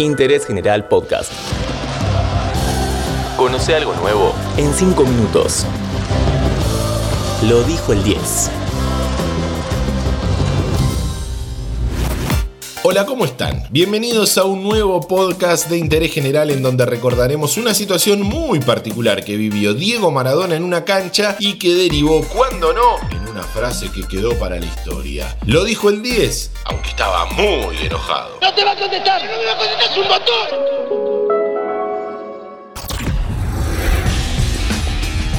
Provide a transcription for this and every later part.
Interés General Podcast. Conoce algo nuevo en 5 minutos. Lo dijo el 10. Hola, ¿cómo están? Bienvenidos a un nuevo podcast de interés general en donde recordaremos una situación muy particular que vivió Diego Maradona en una cancha y que derivó, cuando no, una frase que quedó para la historia. Lo dijo el 10, aunque estaba muy enojado. ¡No te va a contestar! ¡No me va a contestar! ¡Es un botón!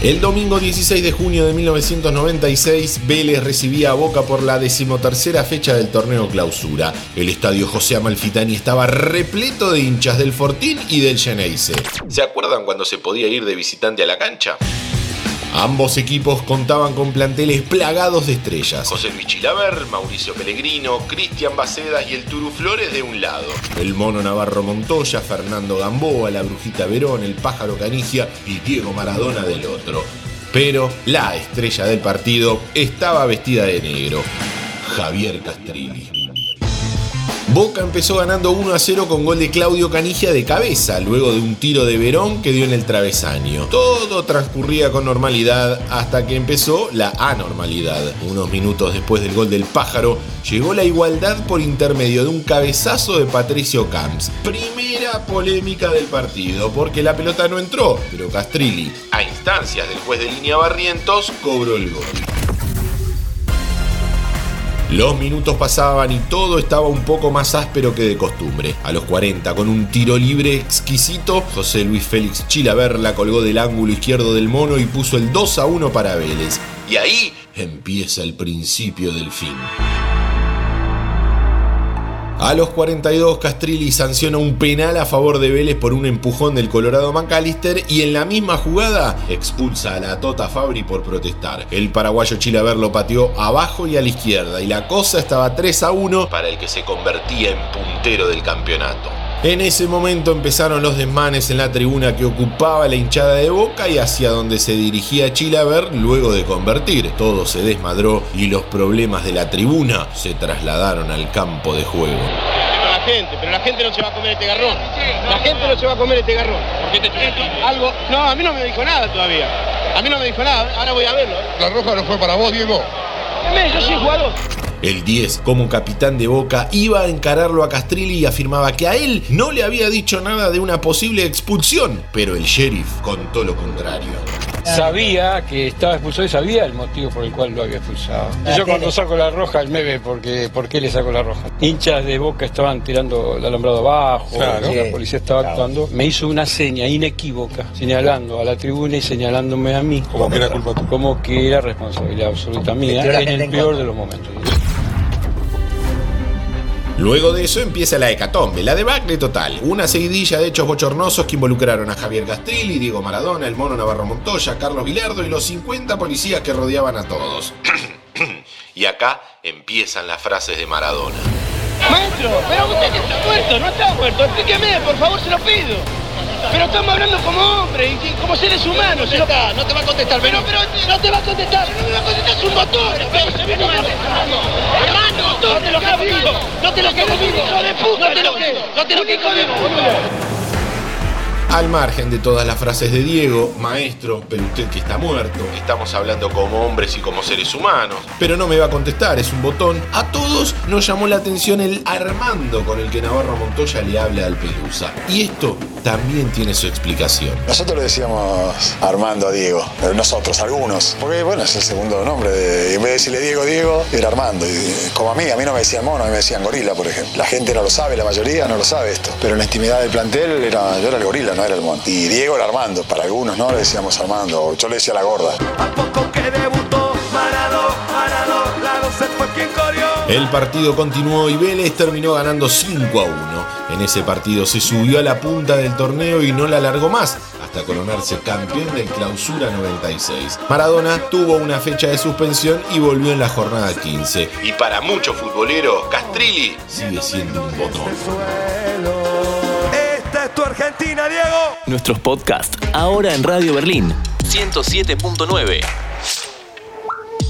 El domingo 16 de junio de 1996, Vélez recibía a Boca por la decimotercera fecha del torneo clausura. El estadio José Amalfitani estaba repleto de hinchas del Fortín y del Geneise. ¿Se acuerdan cuando se podía ir de visitante a la cancha? Ambos equipos contaban con planteles plagados de estrellas. José Luis Chilaver, Mauricio Pellegrino, Cristian Bacedas y el Turu Flores de un lado. El Mono Navarro Montoya, Fernando Gamboa, la Brujita Verón, el Pájaro Canigia y Diego Maradona del otro. Pero la estrella del partido estaba vestida de negro. Javier Castrilli. Boca empezó ganando 1 a 0 con gol de Claudio Canigia de cabeza, luego de un tiro de Verón que dio en el travesaño. Todo transcurría con normalidad hasta que empezó la anormalidad. Unos minutos después del gol del pájaro, llegó la igualdad por intermedio de un cabezazo de Patricio Camps. Primera polémica del partido, porque la pelota no entró, pero Castrilli, a instancias del juez de línea Barrientos, cobró el gol. Los minutos pasaban y todo estaba un poco más áspero que de costumbre. A los 40, con un tiro libre exquisito, José Luis Félix Chilaver la colgó del ángulo izquierdo del mono y puso el 2 a 1 para Vélez. Y ahí empieza el principio del fin. A los 42, Castrilli sanciona un penal a favor de Vélez por un empujón del Colorado McAllister y en la misma jugada expulsa a la Tota Fabri por protestar. El paraguayo Chilaver lo pateó abajo y a la izquierda y la cosa estaba 3 a 1 para el que se convertía en puntero del campeonato. En ese momento empezaron los desmanes en la tribuna que ocupaba la hinchada de Boca y hacia donde se dirigía Chilaver luego de convertir. Todo se desmadró y los problemas de la tribuna se trasladaron al campo de juego. Pero la gente, pero la gente no se va a comer este garrón. La gente no se va a comer este garrón. Algo. No, a mí no me dijo nada todavía. A mí no me dijo nada. Ahora voy a verlo. La roja no fue para vos, Diego. Yo soy jugador. El 10, como capitán de Boca, iba a encararlo a Castrilli y afirmaba que a él no le había dicho nada de una posible expulsión, pero el sheriff contó lo contrario. Sabía que estaba expulsado y sabía el motivo por el cual lo había expulsado. Yo cuando saco la roja, él me ve porque, por qué le saco la roja. Hinchas de Boca estaban tirando el alambrado abajo, Claro. la policía estaba actuando. Me hizo una seña inequívoca, señalando a la tribuna y señalándome a mí. Como que era culpa tuya. Como que era responsabilidad absoluta mía en el peor de los momentos. Luego de eso empieza la hecatombe, la debacle total. Una seguidilla de hechos bochornosos que involucraron a Javier Castrilli, Diego Maradona, el mono Navarro Montoya, Carlos Vilardo y los 50 policías que rodeaban a todos. y acá empiezan las frases de Maradona. Maestro, pero usted que está muerto, no está muerto. Explíqueme, por favor, se lo pido. Pero estamos hablando como hombres y como seres humanos. No, no te va a contestar, pero, pero no te va a contestar. No me va a contestar, es un botón. Pero se viene Hermano, no te lo quedo vivo. No te lo quedo vivo. Hijo de puta, no te lo quedo. No te lo quedo puta. Al margen de todas las frases de Diego, maestro, pero usted que está muerto, estamos hablando como hombres y como seres humanos, pero no me va a contestar, es un botón. A todos nos llamó la atención el Armando con el que Navarro Montoya le habla al Pelusa. Y esto también tiene su explicación. Nosotros le decíamos Armando a Diego, pero nosotros, algunos, porque bueno, es el segundo nombre. De, en vez de decirle Diego, Diego, era Armando. Y, como a mí, a mí no me decían mono, a mí me decían gorila, por ejemplo. La gente no lo sabe, la mayoría no lo sabe esto. Pero en la intimidad del plantel era, yo era el gorila, no era el mono. Y Diego era Armando, para algunos no le decíamos Armando, yo le decía la gorda. El partido continuó y Vélez terminó ganando 5 a 1. En ese partido se subió a la punta del torneo y no la alargó más, hasta coronarse campeón del Clausura 96. Maradona tuvo una fecha de suspensión y volvió en la jornada 15. Y para muchos futboleros, Castrilli sigue siendo un botón. Esta es tu Argentina, Diego. Nuestros podcasts ahora en Radio Berlín 107.9